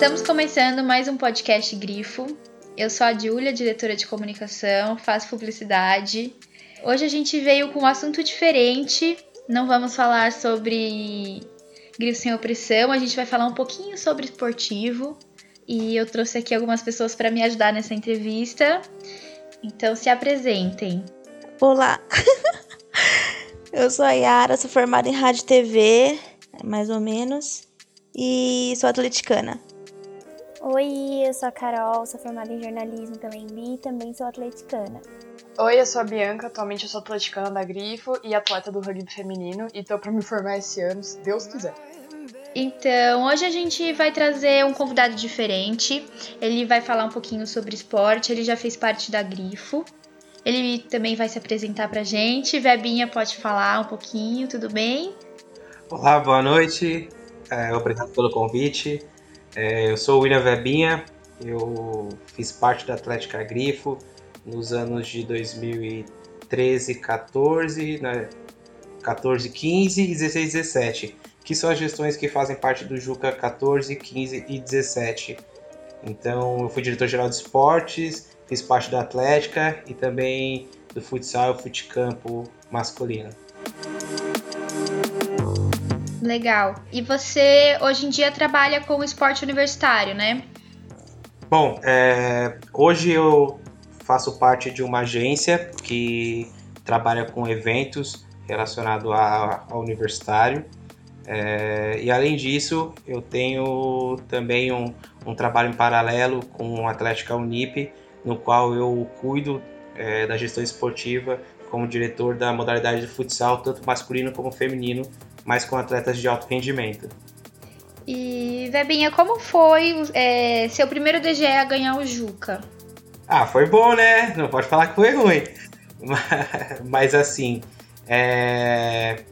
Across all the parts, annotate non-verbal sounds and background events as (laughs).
Estamos começando mais um podcast Grifo. Eu sou a Júlia, diretora de comunicação, faço publicidade. Hoje a gente veio com um assunto diferente. Não vamos falar sobre Grifo sem opressão, a gente vai falar um pouquinho sobre esportivo. E eu trouxe aqui algumas pessoas para me ajudar nessa entrevista. Então se apresentem. Olá, (laughs) eu sou a Yara, sou formada em rádio e TV, mais ou menos, e sou atleticana. Oi, eu sou a Carol, sou formada em jornalismo pela EMB e também sou atleticana. Oi, eu sou a Bianca, atualmente eu sou atleticana da Grifo e atleta do rugby feminino e tô pra me formar esse ano, se Deus quiser. Então, hoje a gente vai trazer um convidado diferente. Ele vai falar um pouquinho sobre esporte, ele já fez parte da Grifo. Ele também vai se apresentar pra gente. Vebinha pode falar um pouquinho, tudo bem? Olá, boa noite. É, obrigado pelo convite. É, eu sou o William Vebinha, eu fiz parte da Atlética Grifo nos anos de 2013, 14, né, 14, 15 e 16, 17, que são as gestões que fazem parte do Juca 14, 15 e 17. Então, eu fui diretor-geral de esportes, fiz parte da Atlética e também do futsal e futecampo masculino. Legal. E você hoje em dia trabalha com esporte universitário, né? Bom, é, hoje eu faço parte de uma agência que trabalha com eventos relacionados ao universitário. É, e além disso, eu tenho também um, um, trabalho em paralelo com a Atlética Unip, no qual eu cuido é, da gestão esportiva como diretor da modalidade de futsal, tanto masculino como feminino, mas com atletas de alto rendimento. E, Vebinha, como foi é, seu primeiro DGE a ganhar o Juca? Ah, foi bom, né? Não pode falar que foi ruim. (laughs) Mas, assim, é...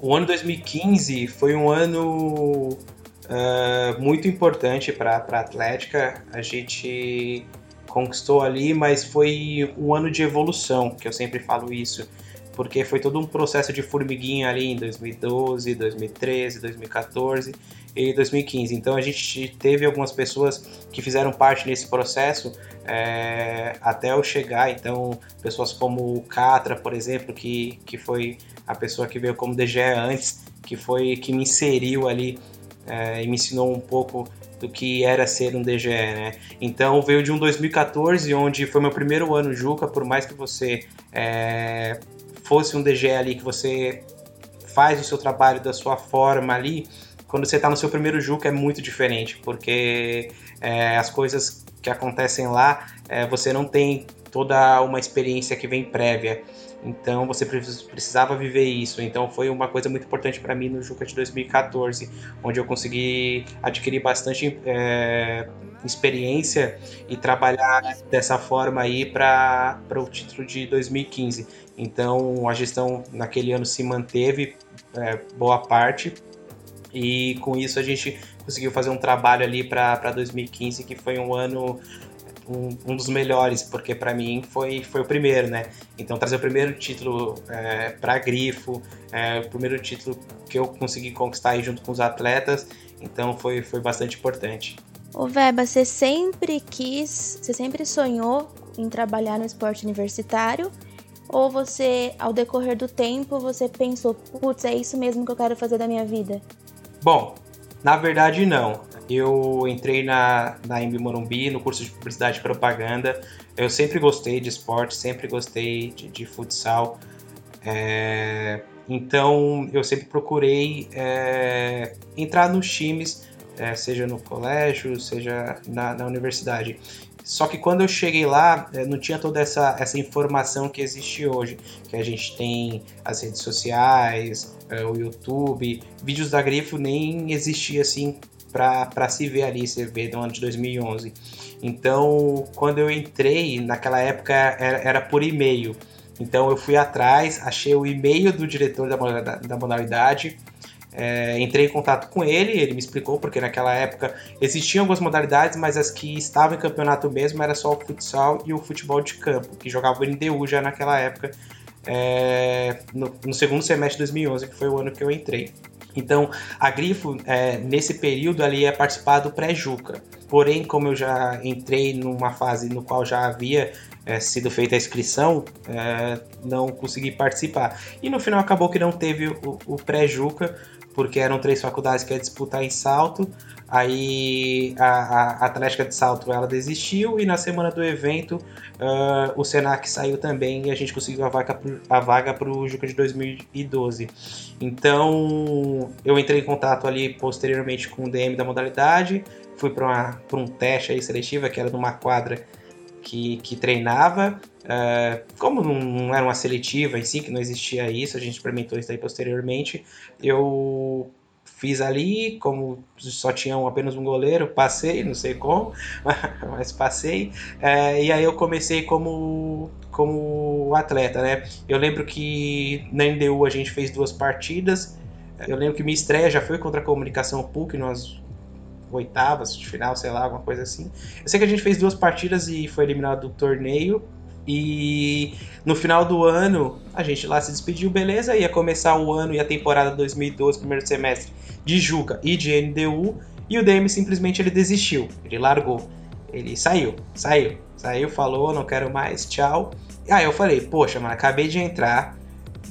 o ano 2015 foi um ano uh, muito importante para a Atlética. A gente conquistou ali, mas foi um ano de evolução, que eu sempre falo isso porque foi todo um processo de formiguinha ali em 2012, 2013, 2014 e 2015. Então a gente teve algumas pessoas que fizeram parte desse processo é, até eu chegar. Então pessoas como o Catra, por exemplo, que, que foi a pessoa que veio como DGE antes, que foi que me inseriu ali é, e me ensinou um pouco do que era ser um DGE, né? Então veio de um 2014, onde foi meu primeiro ano Juca, por mais que você é, fosse um DG ali que você faz o seu trabalho da sua forma ali, quando você está no seu primeiro Juca é muito diferente, porque é, as coisas que acontecem lá, é, você não tem toda uma experiência que vem prévia. Então você precisava viver isso. Então foi uma coisa muito importante para mim no Juca de 2014, onde eu consegui adquirir bastante é, experiência e trabalhar dessa forma aí para o título de 2015. Então a gestão naquele ano se manteve é, boa parte e com isso a gente conseguiu fazer um trabalho ali para 2015 que foi um ano um, um dos melhores porque para mim foi, foi o primeiro né então trazer o primeiro título é, para Grifo é, o primeiro título que eu consegui conquistar aí junto com os atletas então foi, foi bastante importante Ô Veba, você sempre quis, você sempre sonhou em trabalhar no esporte universitário ou você, ao decorrer do tempo, você pensou, putz, é isso mesmo que eu quero fazer da minha vida? Bom, na verdade não. Eu entrei na, na Embi Morumbi, no curso de Publicidade e Propaganda. Eu sempre gostei de esporte, sempre gostei de, de futsal. É, então eu sempre procurei é, entrar nos times, é, seja no colégio, seja na, na universidade. Só que quando eu cheguei lá, eh, não tinha toda essa, essa informação que existe hoje. Que a gente tem as redes sociais, eh, o YouTube, vídeos da Grifo nem existia assim para se ver ali, você vê do ano de 2011. Então, quando eu entrei, naquela época era, era por e-mail. Então eu fui atrás, achei o e-mail do diretor da, da modalidade, é, entrei em contato com ele, ele me explicou porque naquela época existiam algumas modalidades, mas as que estavam em campeonato mesmo era só o futsal e o futebol de campo, que jogava o NDU já naquela época, é, no, no, segundo semestre de 2011, que foi o ano que eu entrei. Então, a Grifo, é, nesse período ali, é participar do pré-Juca. Porém, como eu já entrei numa fase no qual já havia é, sido feita a inscrição, é, não consegui participar. E no final acabou que não teve o, o pré-Juca, porque eram três faculdades que ia disputar em salto. Aí a, a Atlética de Salto ela desistiu e na semana do evento uh, o Senac saiu também e a gente conseguiu a vaga a vaga para o Juca de 2012. Então eu entrei em contato ali posteriormente com o DM da modalidade, fui para um teste aí seletivo que era numa quadra que, que treinava. Uh, como não, era uma seletiva em si, que não existia isso, a gente experimentou isso aí posteriormente, eu fiz ali, como só tinha apenas um goleiro, passei, não sei como, (laughs) mas passei. É, e aí eu comecei como, como atleta, né? Eu lembro que na NDU a gente fez duas partidas. Eu lembro que minha estreia já foi contra a Comunicação PUC, nós oitavas de final, sei lá, alguma coisa assim. Eu sei que a gente fez duas partidas e foi eliminado do torneio. E no final do ano, a gente lá se despediu, beleza? Ia começar o ano e a temporada 2012, primeiro semestre, de Juca e de NDU. E o DM simplesmente ele desistiu, ele largou. Ele saiu, saiu, saiu, falou, não quero mais, tchau. Aí eu falei, poxa, mano, acabei de entrar,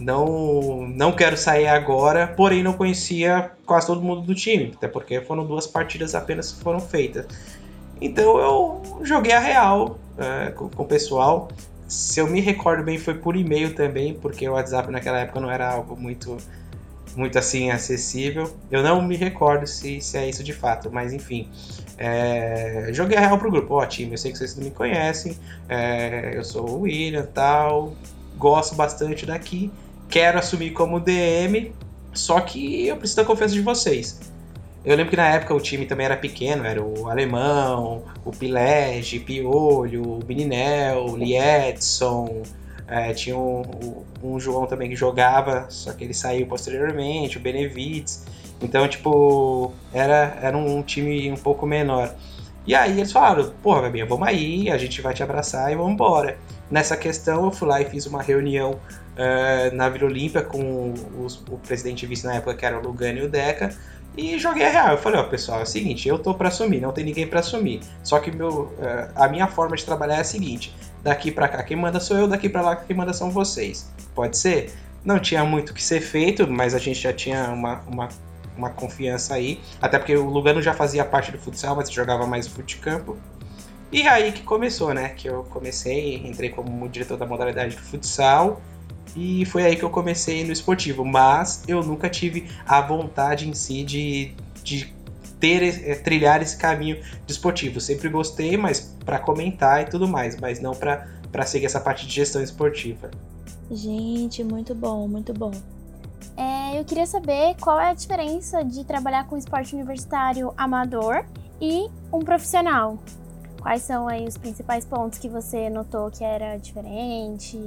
não, não quero sair agora, porém não conhecia quase todo mundo do time, até porque foram duas partidas apenas que foram feitas. Então eu joguei a real é, com, com o pessoal. Se eu me recordo bem, foi por e-mail também, porque o WhatsApp naquela época não era algo muito, muito assim acessível. Eu não me recordo se, se é isso de fato, mas enfim. É, joguei a real pro grupo. Ó, time, eu sei que vocês não me conhecem. É, eu sou o William tal. Gosto bastante daqui quero assumir como DM, só que eu preciso da confiança de vocês. Eu lembro que na época o time também era pequeno, era o Alemão, o Pilege, Piolho, o Bininel, o Liedson, é, tinha um, um, João também que jogava, só que ele saiu posteriormente, o Benevides. Então, tipo, era, era um time um pouco menor. E aí eles falaram, porra, Gabinha, vamos aí, a gente vai te abraçar e vamos embora. Nessa questão eu fui lá e fiz uma reunião uh, na Vila Olímpia com os, o presidente e vice na época, que era o Lugano e o Deca, e joguei a real. Eu falei, ó, pessoal, é o seguinte, eu tô para assumir, não tem ninguém para assumir. Só que meu, uh, a minha forma de trabalhar é a seguinte: daqui para cá quem manda sou eu, daqui para lá quem manda são vocês. Pode ser? Não tinha muito o que ser feito, mas a gente já tinha uma, uma, uma confiança aí. Até porque o Lugano já fazia parte do futsal, mas jogava mais fute campo. E aí que começou, né? Que eu comecei, entrei como diretor da modalidade de futsal e foi aí que eu comecei no esportivo. Mas eu nunca tive a vontade em si de, de ter é, trilhar esse caminho de esportivo. Sempre gostei, mas para comentar e tudo mais, mas não para seguir essa parte de gestão esportiva. Gente, muito bom, muito bom. É, eu queria saber qual é a diferença de trabalhar com esporte universitário amador e um profissional. Quais são aí os principais pontos que você notou que era diferente?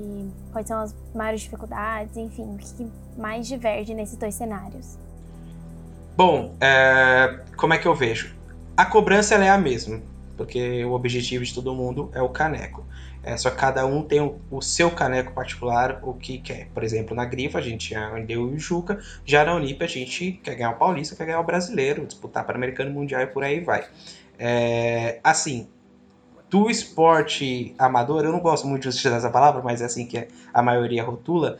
Quais são as maiores dificuldades? Enfim, o que mais diverge nesses dois cenários? Bom, é, como é que eu vejo? A cobrança é a mesma, porque o objetivo de todo mundo é o caneco. É, só cada um tem o, o, seu caneco particular, o que quer. Por exemplo, na Grifa a gente já deu o Juca, já na Unip a gente quer ganhar o Paulista, quer ganhar o Brasileiro, disputar para o Americano Mundial e por aí vai. É, assim, do esporte amador, eu não gosto muito de utilizar essa palavra, mas é assim que a maioria rotula.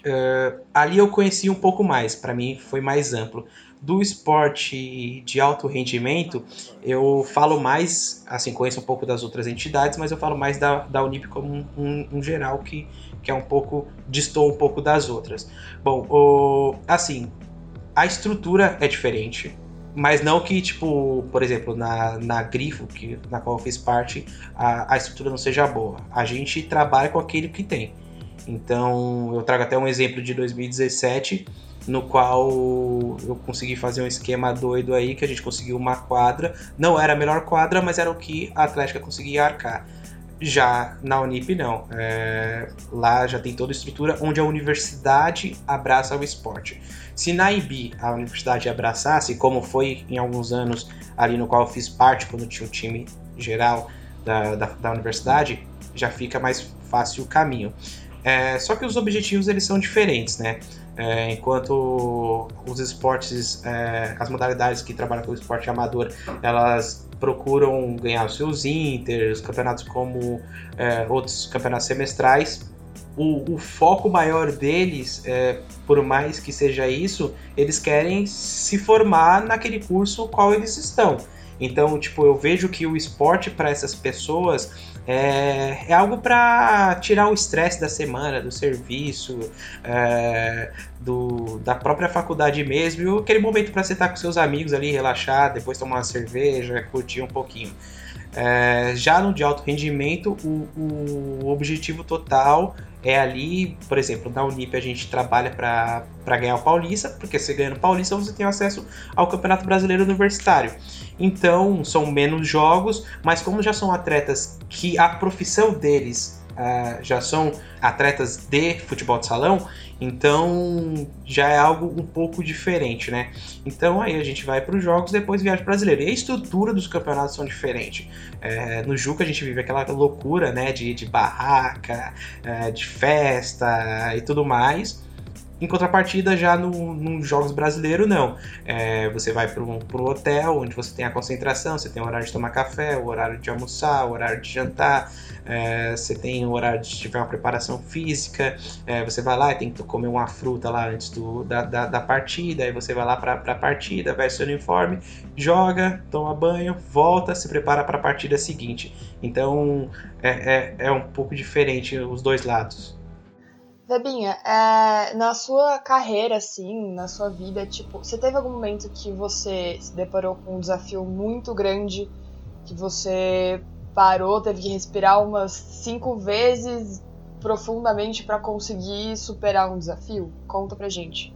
Uh, ali eu conheci um pouco mais, para mim foi mais amplo. Do esporte de alto rendimento, eu falo mais, assim, conheço um pouco das outras entidades, mas eu falo mais da, da Unip como um, um, um geral que, que é um pouco, distou um pouco das outras. Bom, o, assim, a estrutura é diferente, mas não que, tipo, por exemplo, na, na Grifo, que, na qual eu fiz parte, a, a estrutura não seja boa. A gente trabalha com aquilo que tem. Então, eu trago até um exemplo de 2017, no qual eu consegui fazer um esquema doido aí, que a gente conseguiu uma quadra. Não era a melhor quadra, mas era o que a Atlética conseguia arcar. Já na Unip, não. É, lá já tem toda a estrutura onde a universidade abraça o esporte. Se na IB a universidade abraçasse, como foi em alguns anos ali no qual eu fiz parte, quando tinha o time geral da, da, da universidade, já fica mais fácil o caminho. É, só que os objetivos eles são diferentes, né? É, enquanto os esportes, é, as modalidades que trabalham com o esporte amador, elas procuram ganhar os seus inters, campeonatos como é, outros campeonatos semestrais. O, o, foco maior deles, é, por mais que seja isso, eles querem se formar naquele curso qual eles estão. Então, tipo, eu vejo que o esporte para essas pessoas é, é algo para tirar o estresse da semana, do serviço, é, do, da própria faculdade mesmo, e aquele momento para você estar com seus amigos ali, relaxar, depois tomar uma cerveja, curtir um pouquinho. É, já no de alto rendimento, o, o objetivo total é ali, por exemplo, na Unip a gente trabalha para ganhar o Paulista, porque você ganhando o Paulista você tem acesso ao Campeonato Brasileiro Universitário. Então, são menos jogos, mas como já são atletas que a profissão deles uh, já são atletas de futebol de salão, então já é algo um pouco diferente, né? Então aí a gente vai para os jogos, depois viaja brasileiro. E a estrutura dos campeonatos são diferentes. É, no Juca a gente vive aquela loucura, né? De, de barraca, é, de festa e tudo mais. Em contrapartida, já no, nos jogos brasileiros, não. É, você vai para um, hotel onde você tem a concentração, você tem o horário de tomar café, o horário de almoçar, o horário de jantar, é, você tem o horário de tiver uma preparação física, é, você vai lá e tem que comer uma fruta lá antes do, da, da, da partida, aí você vai lá para a partida, veste seu uniforme, joga, toma banho, volta, se prepara para a partida seguinte. Então é, é, é um pouco diferente os dois lados. Debinha, é, na sua carreira, assim, na sua vida, tipo, você teve algum momento que você se deparou com um desafio muito grande, que você parou, teve que respirar umas cinco vezes profundamente para conseguir superar um desafio? Conta pra gente.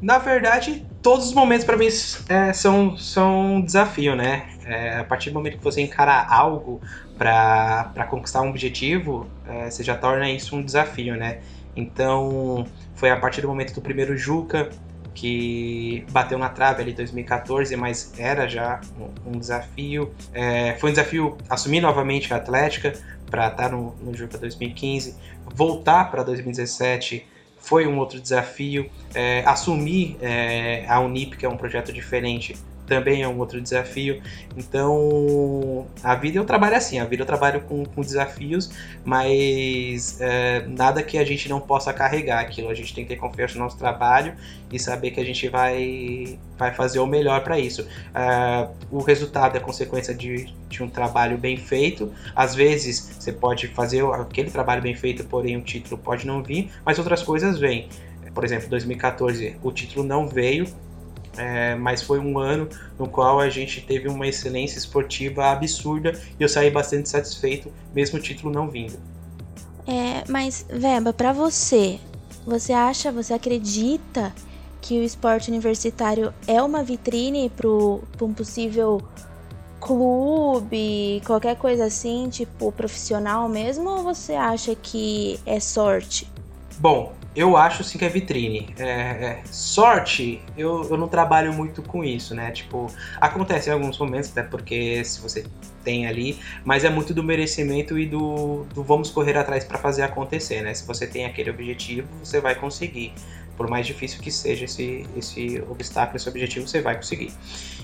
Na verdade, todos os momentos para mim é, são, são um desafio, né? É, a partir do momento que você encara algo para conquistar um objetivo, é, você já torna isso um desafio, né? Então, foi a partir do momento do primeiro Juca, que bateu na trave ali em 2014, mas era já um, um desafio. É, foi um desafio assumir novamente a Atlética para estar tá no, no Juca 2015, voltar para 2017 foi um outro desafio. É, assumir é, a Unip, que é um projeto diferente, também é um outro desafio. Então, a vida eu trabalho assim, a vida eu trabalho com, com desafios, mas é, nada que a gente não possa carregar aquilo. A gente tem que ter confiança no nosso trabalho e saber que a gente vai, vai fazer o melhor para isso. É, o resultado é consequência de, de um trabalho bem feito. Às vezes você pode fazer aquele trabalho bem feito, porém o título pode não vir, mas outras coisas vêm. Por exemplo, 2014 o título não veio, é, mas foi um ano no qual a gente teve uma excelência esportiva absurda e eu saí bastante satisfeito, mesmo o título não vindo. É, mas, Veba, para você, você acha, você acredita que o esporte universitário é uma vitrine para um possível clube, qualquer coisa assim, tipo profissional mesmo, ou você acha que é sorte? Bom, eu acho sim que é vitrine. É, é, sorte, eu, eu não trabalho muito com isso, né? Tipo, acontece em alguns momentos, até porque se você tem ali, mas é muito do merecimento e do, do vamos correr atrás para fazer acontecer, né? Se você tem aquele objetivo, você vai conseguir. Por mais difícil que seja esse, esse obstáculo, esse objetivo, você vai conseguir.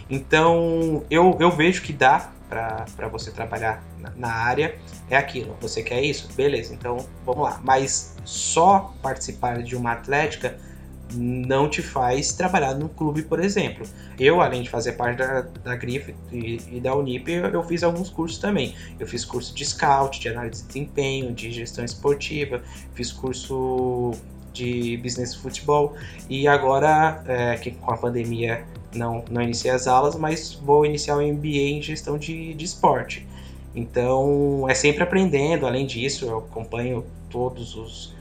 Então, eu, eu vejo que dá para você trabalhar na, na, área é aquilo. Você quer isso? Beleza, então vamos lá. Mas só participar de uma atlética não te faz trabalhar num clube, por exemplo. Eu, além de fazer parte da, da GRIF e, e da Unip, eu, eu, fiz alguns cursos também. Eu fiz curso de scout, de análise de desempenho, de gestão esportiva, fiz curso de business futebol e agora, é, que com a pandemia não, não iniciei as aulas, mas vou iniciar o MBA em gestão de, de esporte. Então, é sempre aprendendo. Além disso, eu acompanho todos os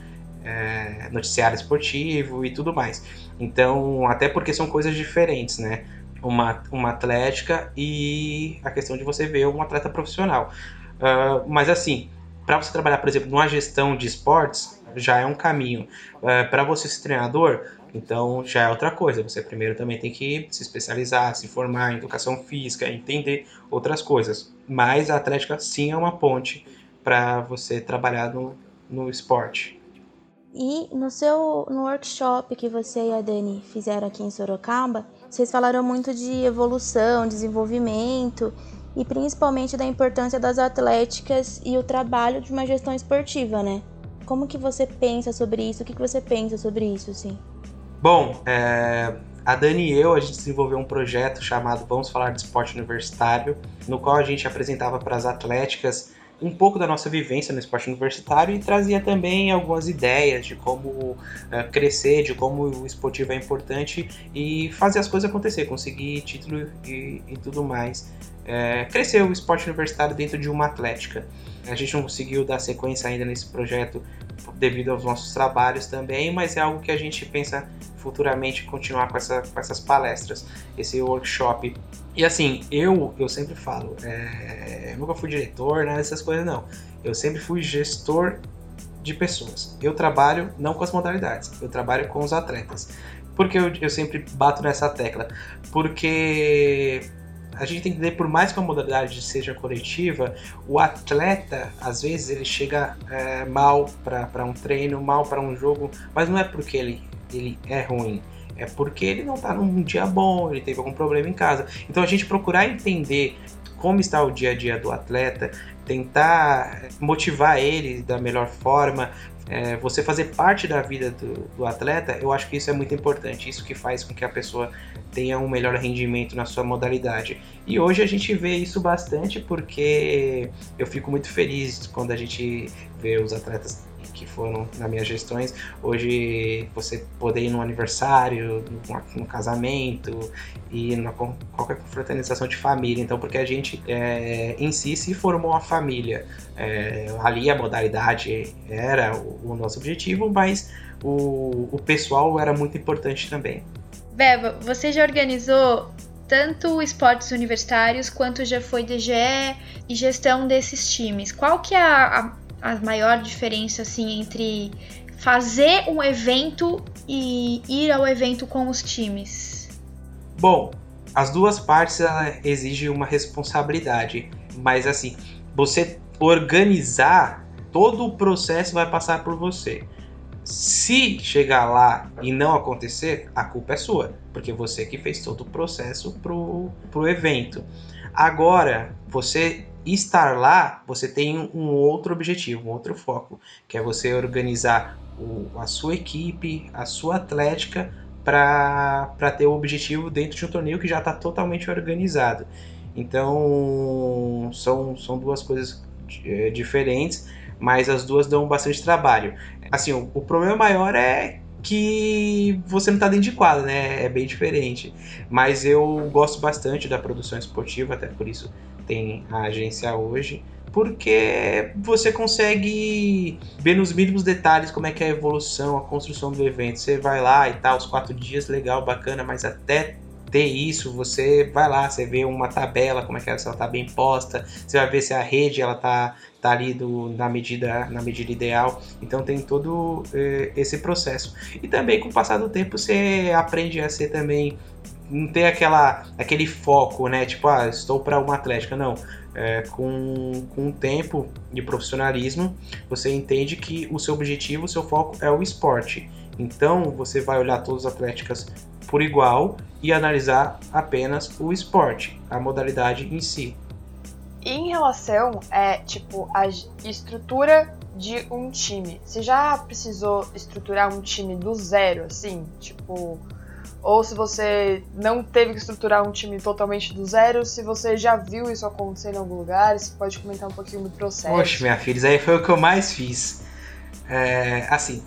é, noticiários esportivos e tudo mais. Então, até porque são coisas diferentes, né? Uma, uma atlética e a questão de você ver um atleta profissional. Uh, mas assim, para você trabalhar, por exemplo, numa gestão de esportes, já é um caminho. Uh, para você ser treinador, então já é outra coisa. Você primeiro também tem que se especializar, se formar em educação física, entender outras coisas. Mas a atlética sim é uma ponte para você trabalhar no, no esporte. E no seu no workshop que você e a Dani fizeram aqui em Sorocaba, vocês falaram muito de evolução, desenvolvimento e principalmente da importância das atléticas e o trabalho de uma gestão esportiva, né? Como que você pensa sobre isso? O que, que você pensa sobre isso, sim? Bom, é, a Dani e eu, a gente desenvolveu um projeto chamado Vamos Falar de Esporte Universitário, no qual a gente apresentava para as atléticas um pouco da nossa vivência no esporte universitário e trazia também algumas ideias de como uh, crescer, de como o esportivo é importante e fazer as coisas acontecer, conseguir título e, e tudo mais. É, crescer o esporte universitário dentro de uma atlética. A gente não conseguiu dar sequência ainda nesse projeto devido aos nossos trabalhos também, mas é algo que a gente pensa futuramente continuar com, essa, com essas palestras, esse workshop. E assim, eu, eu sempre falo, é, eu nunca fui diretor, né, essas coisas não. Eu sempre fui gestor de pessoas. Eu trabalho não com as modalidades, eu trabalho com os atletas. Por que eu, eu sempre bato nessa tecla? Porque a gente tem que entender, por mais que a modalidade seja coletiva, o atleta, às vezes, ele chega é, mal para um treino, mal para um jogo, mas não é porque ele, ele é ruim. É porque ele não está num dia bom, ele teve algum problema em casa. Então a gente procurar entender como está o dia a dia do atleta, tentar motivar ele da melhor forma, é, você fazer parte da vida do, do, atleta, eu acho que isso é muito importante. Isso que faz com que a pessoa tenha um melhor rendimento na sua modalidade. E hoje a gente vê isso bastante porque eu fico muito feliz quando a gente vê os atletas que foram nas minhas gestões. Hoje você poder ir num aniversário, num, casamento e qualquer confraternização de família. Então, porque a gente é, em si se formou uma família. É, ali a modalidade era o, o nosso objetivo, mas o, o pessoal era muito importante também. Beba, você já organizou tanto esportes universitários quanto já foi DGE e gestão desses times. Qual que é a, a a maior diferença assim entre fazer um evento e ir ao evento com os times? Bom, as duas partes exigem uma responsabilidade, mas assim, você organizar todo o processo vai passar por você. Se chegar lá e não acontecer, a culpa é sua, porque você que fez todo o processo pro, pro evento. Agora, você estar lá, você tem um outro objetivo, um outro foco, que é você organizar o, a sua equipe, a sua atlética para ter o objetivo dentro de um torneio que já está totalmente organizado. Então, são, são duas coisas é, diferentes, mas as duas dão bastante trabalho. Assim, o, o problema maior é que você não está dentro de quadra, né? É bem diferente. Mas eu gosto bastante da produção esportiva, até por isso tem a agência hoje, porque você consegue ver nos mínimos detalhes como é que é a evolução, a construção do evento. Você vai lá e tal, os quatro dias, legal, bacana, mas até ter isso, você vai lá, você vê uma tabela, como é que ela, está bem posta, você vai ver se a rede ela tá, tá ali do, na, medida, na medida ideal. Então tem todo eh, esse processo. E também com o passar do tempo você aprende a ser também não ter aquela, aquele foco, né? Tipo, ah, estou para uma atlética. Não. É, com, com o tempo de profissionalismo, você entende que o seu objetivo, o seu foco é o esporte. Então, você vai olhar todas as atléticas por igual e analisar apenas o esporte, a modalidade em si. E em relação, é, tipo, a estrutura de um time, você já precisou estruturar um time do zero, assim? Tipo, ou se você não teve que estruturar um time totalmente do zero, se você já viu isso acontecer em algum lugar, você pode comentar um pouquinho do processo. Poxa, minha filha, isso aí foi o que eu mais fiz. É, assim,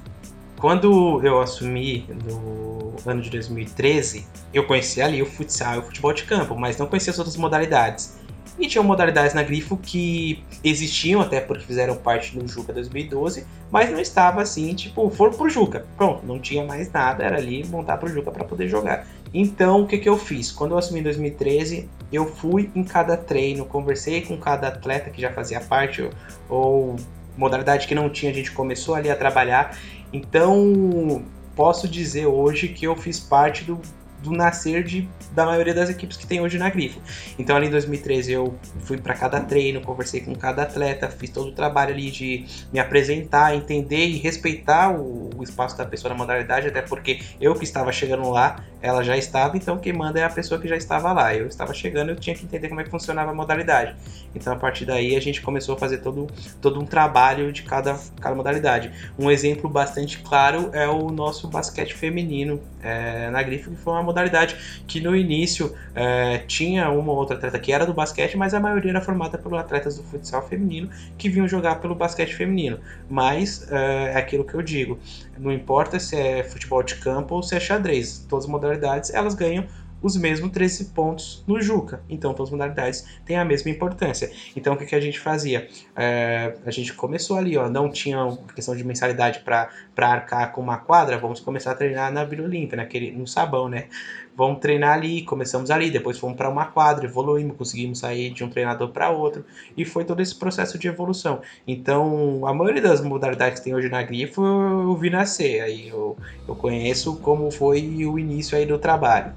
quando eu assumi no ano de 2013, eu conhecia ali o futsal e o futebol de campo, mas não conhecia as outras modalidades. E tinham modalidades na Grifo que existiam, até porque fizeram parte do Juca 2012, mas não estava assim, tipo, foram pro Juca. Pronto, não tinha mais nada, era ali montar pro Juca para poder jogar. Então, o que, que eu fiz? Quando eu assumi em 2013, eu fui em cada treino, conversei com cada atleta que já fazia parte, ou, ou modalidade que não tinha, a gente começou ali a trabalhar. Então, posso dizer hoje que eu fiz parte do do nascer de, da maioria das equipes que tem hoje na Grifo. Então ali em 2013 eu fui para cada treino, conversei com cada atleta, fiz todo o trabalho ali de me apresentar, entender e respeitar o, o espaço da pessoa na modalidade, até porque eu que estava chegando lá, ela já estava, então quem manda é a pessoa que já estava lá. Eu estava chegando, eu tinha que entender como é que funcionava a modalidade. Então a partir daí a gente começou a fazer todo, todo um trabalho de cada, cada modalidade. Um exemplo bastante claro é o nosso basquete feminino é, na Grifo, que foi uma modalidade que no início é, tinha uma ou outra atleta que era do basquete, mas a maioria era formada por atletas do futsal feminino que vinham jogar pelo basquete feminino. Mas é, é aquilo que eu digo, não importa se é futebol de campo ou se é xadrez, todas as modalidades elas ganham os mesmos 13 pontos no Juca. Então, todas as modalidades têm a mesma importância. Então, o que, que a gente fazia? É, a gente começou ali, ó, não tinha questão de mensalidade para arcar com uma quadra, vamos começar a treinar na Vila Olímpia, naquele, no sabão, né? Vamos treinar ali, começamos ali, depois fomos para uma quadra, evoluímos, conseguimos sair de um treinador para outro, e foi todo esse processo de evolução. Então, a maioria das modalidades que tem hoje na Grifo eu, vi nascer, aí eu, eu conheço como foi o início aí do trabalho.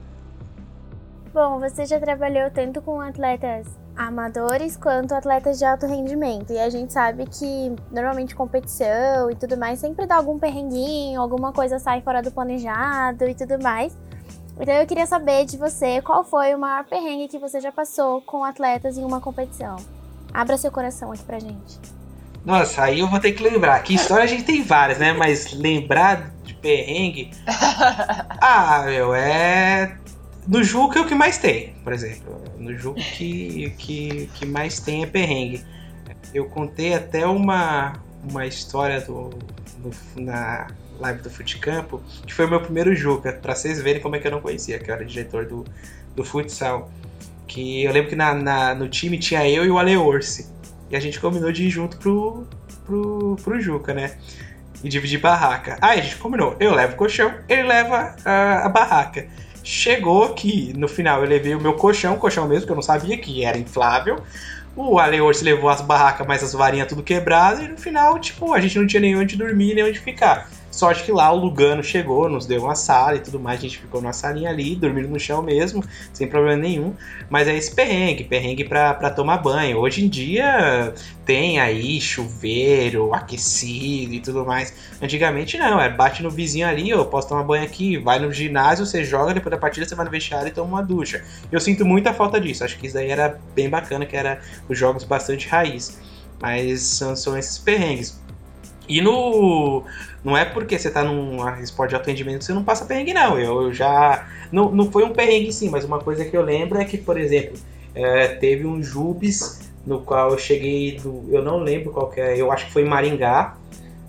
Bom, você já trabalhou tanto com atletas amadores quanto atletas de alto rendimento. E a gente sabe que normalmente competição e tudo mais sempre dá algum perrenguinho, alguma coisa sai fora do planejado e tudo mais. Então eu queria saber de você qual foi o maior perrengue que você já passou com atletas em uma competição. Abra seu coração aqui pra gente. Nossa, aí eu vou ter que lembrar. Que história a gente tem várias, né? Mas lembrar de perrengue. (laughs) Ah, meu, é no Juca é o que mais tem, por exemplo. No Juca que, que, que mais tem é perrengue. Eu contei até uma, uma história do, do na live do Futecampo, que foi o meu primeiro Juca, para vocês verem como é que eu não conhecia, que eu era diretor do, do futsal. Que eu lembro que na, na no time tinha eu e o Ale Orsi. E a gente combinou de ir junto pro, pro, pro Juca, né? E dividir barraca. Aí a gente combinou, eu levo o colchão, ele leva a, a barraca. Chegou que no final eu levei o meu colchão, colchão mesmo, que eu não sabia que era inflável. O Aleor se levou as barracas, mas as varinhas tudo quebradas. E no final, tipo, a gente não tinha nem onde dormir, nem onde ficar. Sorte que lá o Lugano chegou, nos deu uma sala e tudo mais, a gente ficou numa salinha ali, dormindo no chão mesmo, sem problema nenhum. Mas é esse perrengue, perrengue pra, tomar banho. Hoje em dia tem aí chuveiro, aquecido e tudo mais. Antigamente não, é bate no vizinho ali, eu posso tomar banho aqui, vai no ginásio, você joga, depois da partida você vai no vestiário e toma uma ducha. Eu sinto muita falta disso, acho que isso daí era bem bacana, que era os jogos bastante raiz. Mas são, são esses perrengues. E no não é porque você tá num esporte de atendimento que você não passa perrengue, não. Eu, já. Não, não foi um perrengue sim, mas uma coisa que eu lembro é que, por exemplo, é, teve um Jubes no qual eu cheguei do. Eu não lembro qual que é, eu acho que foi em Maringá.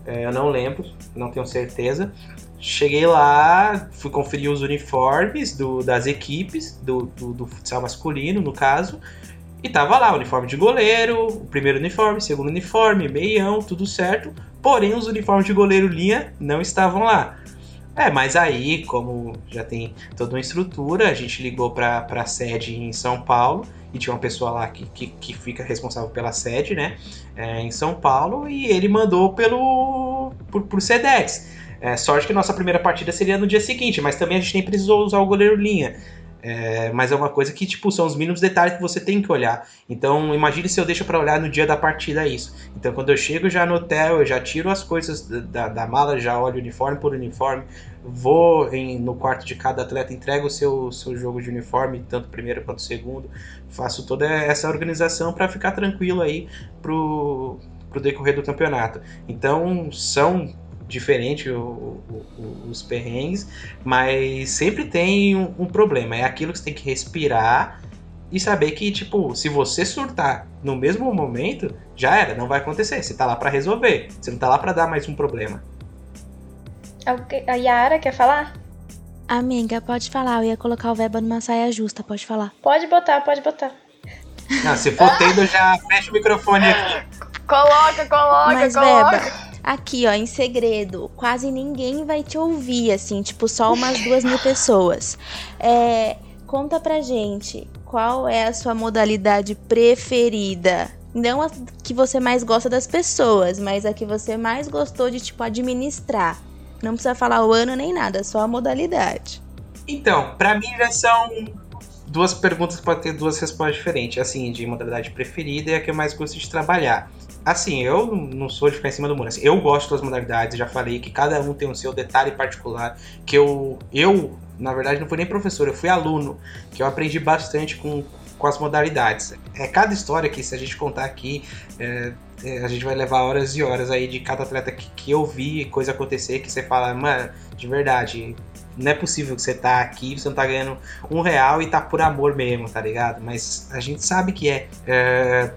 É, eu não lembro, não tenho certeza. Cheguei lá, fui conferir os uniformes do, das equipes, do, do, do futsal masculino, no caso. E tava lá, uniforme de goleiro, o primeiro uniforme, segundo uniforme, meião, tudo certo. Porém, os uniformes de goleiro linha não estavam lá. É, mas aí, como já tem toda uma estrutura, a gente ligou para a sede em São Paulo e tinha uma pessoa lá que, que, que fica responsável pela sede, né, é, em São Paulo, e ele mandou pelo por, por Sedex. É, sorte que nossa primeira partida seria no dia seguinte, mas também a gente nem precisou usar o goleiro linha. É, mas é uma coisa que, tipo, são os mínimos detalhes que você tem que olhar. Então, imagine se eu deixo para olhar no dia da partida isso. Então, quando eu chego já no hotel, eu já tiro as coisas da, da mala, já olho uniforme por uniforme, vou em, no quarto de cada atleta, entrego o seu, seu jogo de uniforme, tanto primeiro quanto segundo. Faço toda essa organização para ficar tranquilo aí pro, pro decorrer do campeonato. Então, são diferente o, o, os perrengues, mas sempre tem um, um, problema. É aquilo que você tem que respirar e saber que, tipo, se você surtar no mesmo momento, já era, não vai acontecer. Você tá lá para resolver, você não tá lá para dar mais um problema. A Yara quer falar? Amiga, pode falar. Eu ia colocar o Veba numa saia justa, pode falar. Pode botar, pode botar. Não, se for tendo, já fecha o microfone aqui. (laughs) Coloca, coloca, Mas, coloca. Beba, aqui, ó, em segredo, quase ninguém vai te ouvir, assim, tipo, só umas duas mil pessoas. É, conta pra gente qual é a sua modalidade preferida. Não a que você mais gosta das pessoas, mas a que você mais gostou de, tipo, administrar. Não precisa falar o ano nem nada, só a modalidade. Então, para mim já são duas perguntas podem ter duas respostas diferentes. Assim, de modalidade preferida e a que eu mais gosto de trabalhar. Assim, eu não sou de ficar em cima do muro. Assim, eu gosto das modalidades, já falei que cada um tem o seu detalhe particular. Que eu, eu, na verdade, não fui nem professor, eu fui aluno, que eu aprendi bastante com, com as modalidades. É cada história que, se a gente contar aqui, é, é, a gente vai levar horas e horas aí de cada atleta que, que eu vi, coisa acontecer, que você fala, mano, de verdade, não é possível que você tá aqui, você não tá ganhando um real e tá por amor mesmo, tá ligado? Mas a gente sabe que é. é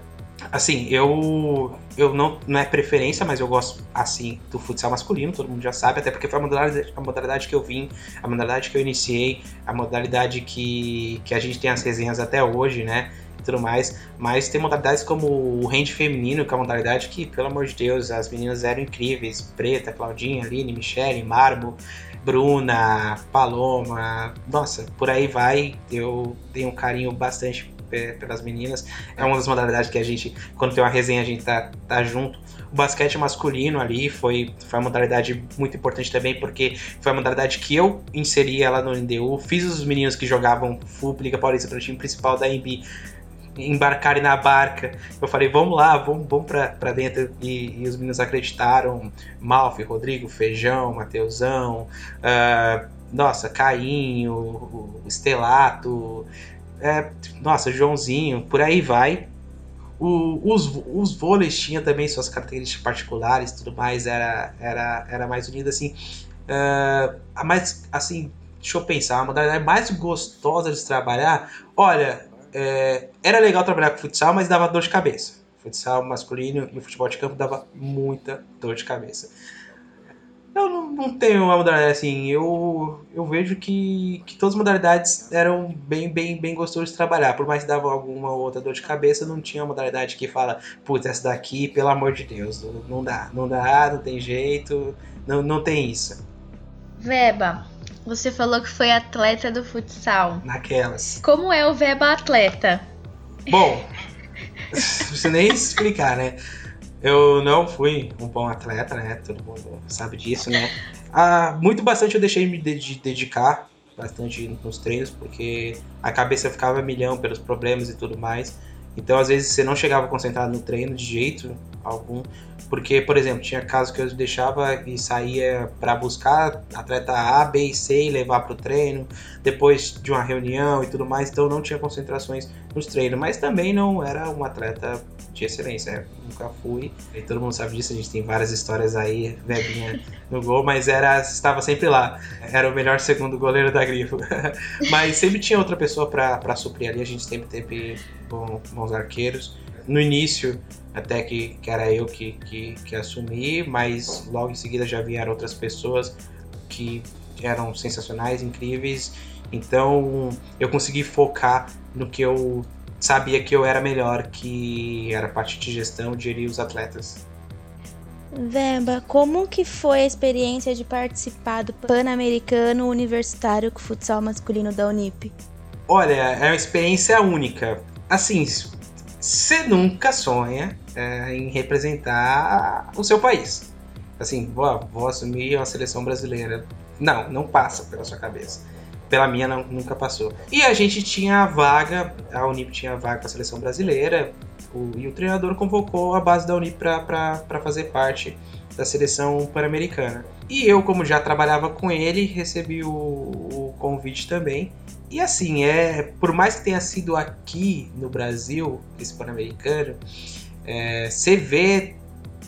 assim, eu eu não, não é preferência, mas eu gosto assim do futsal masculino, todo mundo já sabe, até porque foi a modalidade, a modalidade que eu vim, a modalidade que eu iniciei, a modalidade que, que a gente tem as resenhas até hoje, né? Tudo mais. Mas tem modalidades como o hand feminino, que é uma modalidade que, pelo amor de Deus, as meninas eram incríveis. Preta, Claudinha, Aline, Michele, Marmo, Bruna, Paloma, nossa, por aí vai. Eu tenho um carinho bastante pelas meninas. É uma das modalidades que a gente, quando tem uma resenha, a gente tá, tá junto. O basquete masculino ali foi, foi uma modalidade muito importante também, porque foi a modalidade que eu inseri ela no NDU. Fiz os meninos que jogavam Full Liga Paulista para o time principal da NB embarcarem na barca. Eu falei, vamos lá, vamos, vamos para dentro. E, e, os meninos acreditaram. Malfi, Rodrigo, Feijão, Mateusão, uh, nossa, Cainho, Estelato, é, nossa, Joãozinho, por aí vai. O, os, os vôleis também suas características particulares tudo mais, era, era, era mais unido assim. Uh, mas, assim, deixa eu pensar, a modalidade mais gostosa de trabalhar, olha, é, era legal trabalhar com futsal, mas dava dor de cabeça. Futsal masculino e futebol de campo dava muita dor de cabeça. Eu não, não tenho uma modalidade assim. Eu, eu vejo que, que todas as modalidades eram bem, bem, bem gostosas de trabalhar. Por mais que dava alguma outra dor de cabeça, não tinha uma modalidade que fala, putz, essa daqui, pelo amor de Deus, não dá, não dá, não tem jeito, não, não tem isso. Veba, você falou que foi atleta do futsal. Naquelas. Como é o Veba atleta? Bom, (laughs) não precisa nem explicar, né? Eu não fui um bom atleta, né? Todo mundo sabe disso, né? Ah, muito bastante eu deixei me dedicar bastante nos treinos, porque a cabeça ficava milhão pelos problemas e tudo mais. Então, às vezes, você não chegava concentrado no treino de jeito algum, porque, por exemplo, tinha casos que eu deixava e saía para buscar atleta A, B e C e levar para o treino, depois de uma reunião e tudo mais, então não tinha concentrações nos treinos, mas também não era um atleta de excelência, nunca fui, e todo mundo sabe disso, a gente tem várias histórias aí, velhinha no gol, mas era estava sempre lá, era o melhor segundo goleiro da Grifo, (laughs) mas sempre tinha outra pessoa para suprir ali, a gente sempre teve bons arqueiros, no início até que, que era eu que, que, que assumi, mas logo em seguida já vieram outras pessoas que eram sensacionais, incríveis. Então eu consegui focar no que eu sabia que eu era melhor, que era a parte de gestão, gerir os atletas. Vemba, como que foi a experiência de participar do Pan-Americano Universitário com futsal masculino da Unip? Olha, é uma experiência única. Assim, você nunca sonha é, em representar o seu país. Assim, vou, vou assumir uma seleção brasileira. Não, não passa pela sua cabeça. Pela minha não, nunca passou. E a gente tinha a vaga, a Unip tinha a vaga para a seleção brasileira, o, e o treinador convocou a base da Unip para fazer parte da seleção pan-americana. E eu, como já trabalhava com ele, recebi o, o convite também. E assim, é por mais que tenha sido aqui no Brasil, esse Pan-Americano, é, você vê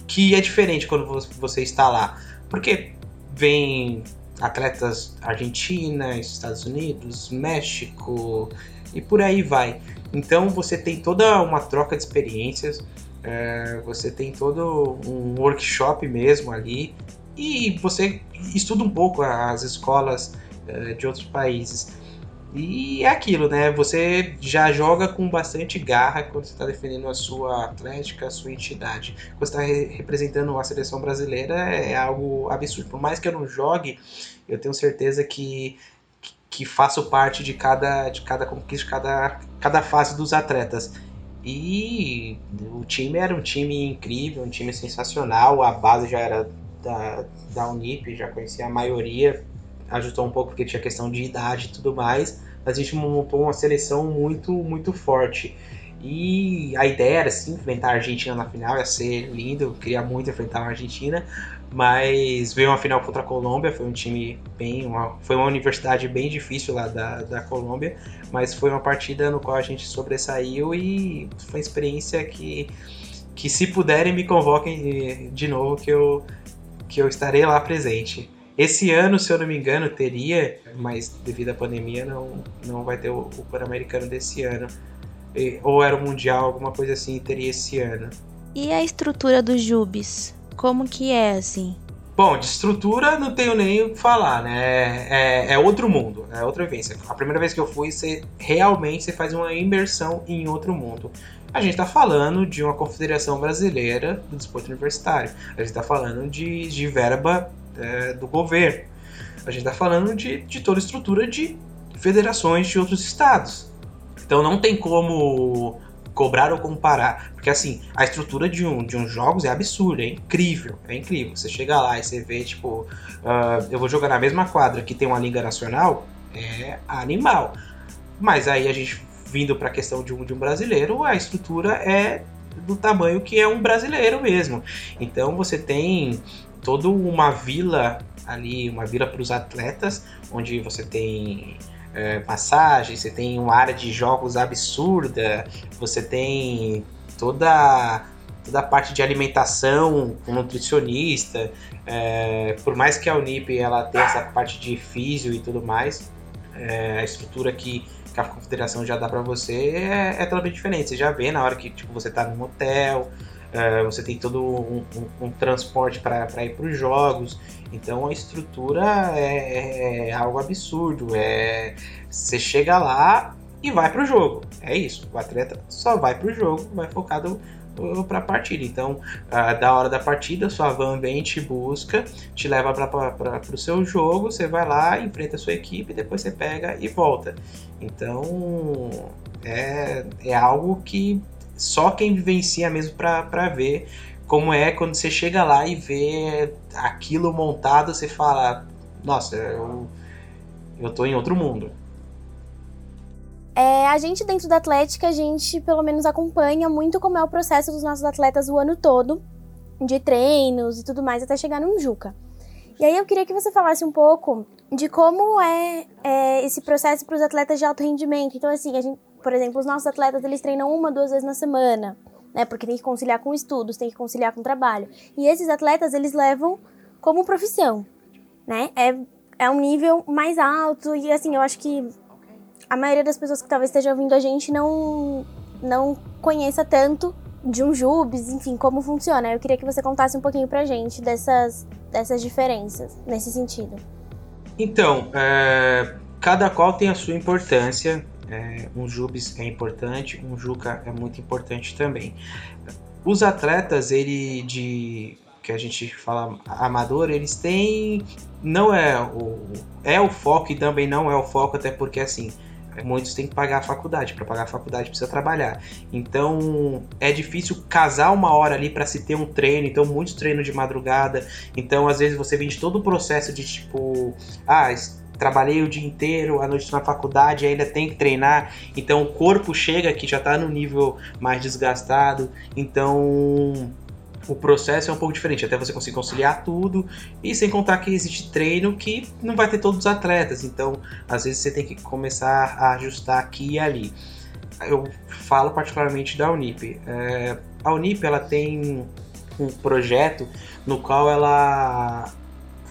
que é diferente quando você está lá. Porque vem atletas Argentina, Estados Unidos, México e por aí vai. Então você tem toda uma troca de experiências, é, você tem todo um workshop mesmo ali e você estuda um pouco as escolas é, de outros países. E é aquilo, né? Você já joga com bastante garra quando você está defendendo a sua atlética, a sua entidade. Quando você está re representando a seleção brasileira, é algo absurdo. Por mais que eu não jogue, eu tenho certeza que, que faço parte de cada, de cada conquista, de cada, cada fase dos atletas. E o time era um time incrível, um time sensacional. A base já era da, da Unip, já conhecia a maioria ajustou um pouco porque tinha questão de idade e tudo mais, mas a gente montou uma seleção muito, muito forte. E a ideia era sim enfrentar a Argentina na final, ia ser lindo, eu queria muito enfrentar a Argentina, mas veio uma final contra a Colômbia, foi um time bem. Uma, foi uma universidade bem difícil lá da, da Colômbia, mas foi uma partida no qual a gente sobressaiu e foi uma experiência que, que se puderem me convoquem de novo que eu, que eu estarei lá presente. Esse ano, se eu não me engano, teria, mas devido à pandemia não, não vai ter o, o Pan-Americano desse ano. Ou era o Mundial, alguma coisa assim, teria esse ano. E a estrutura dos Jubes? Como que é, assim? Bom, de estrutura não tenho nem o que falar, né? É, é, outro mundo, é outra vivência. A primeira vez que eu fui, você realmente você faz uma imersão em outro mundo. A gente está falando de uma confederação brasileira do desporto universitário. A gente está falando de, de verba é, do governo. A gente está falando de, de toda a estrutura de federações de outros estados. Então não tem como cobrar ou comparar, porque assim, a estrutura de um de uns jogos é absurda, é incrível, é incrível. Você chega lá e você vê, tipo, uh, eu vou jogar na mesma quadra que tem uma liga nacional, é animal. Mas aí a gente vindo para a questão de um, de um brasileiro, a estrutura é do tamanho que é um brasileiro mesmo. Então você tem toda uma vila ali, uma vila para os atletas, onde você tem é, passagem, você tem uma área de jogos absurda, você tem toda toda a parte de alimentação com nutricionista, é, por mais que a Unip ela tenha essa parte de físio e tudo mais, é, a estrutura que, que, a confederação já dá para você é, é totalmente diferente. Você já vê na hora que tipo, você está num hotel, é, você tem todo um, um, um transporte para ir para os jogos. Então a estrutura é, é, algo absurdo. É, você chega lá e vai para o jogo. É isso. O atleta só vai para o jogo, vai focado para a partida. Então, da hora da partida, sua van vem, te busca, te leva para o seu jogo, você vai lá, enfrenta a sua equipe, depois você pega e volta. Então, é, é algo que só quem vivencia mesmo para ver como é quando você chega lá e vê aquilo montado, você fala, nossa, eu, eu tô em outro mundo. É, a gente dentro da Atlética, a gente pelo menos acompanha muito como é o processo dos nossos atletas o ano todo, de treinos e tudo mais, até chegar no Juca. E aí eu queria que você falasse um pouco de como é, é esse processo para os atletas de alto rendimento. Então, assim, a gente, por exemplo, os nossos atletas eles treinam uma, duas vezes na semana, né? Porque tem que conciliar com estudos, tem que conciliar com trabalho. E esses atletas eles levam como profissão, né? É, é um nível mais alto e assim, eu acho que a maioria das pessoas que talvez esteja ouvindo a gente não não conheça tanto de um Jubes, enfim, como funciona. Eu queria que você contasse um pouquinho pra gente dessas, dessas diferenças nesse sentido. Então, é, cada qual tem a sua importância. É, um Jubes é importante, um Juca é muito importante também. Os atletas, ele de que a gente fala amador, eles têm não é o é o foco e também não é o foco, até porque assim, muitos têm que pagar a faculdade, para pagar a faculdade precisa trabalhar. Então, é difícil casar uma hora ali para se ter um treino, então muitos treinos de madrugada. Então, às vezes você vende todo o processo de tipo, ah, trabalhei o dia inteiro, à noite na faculdade, ainda tem que treinar, então o corpo chega que já está no nível mais desgastado, então o processo é um pouco diferente, até você conseguir conciliar tudo, e sem contar que existe treino que não vai ter todos os atletas, então às vezes você tem que começar a ajustar aqui e ali. Eu falo particularmente da Unip. É, a Unip ela tem um projeto no qual ela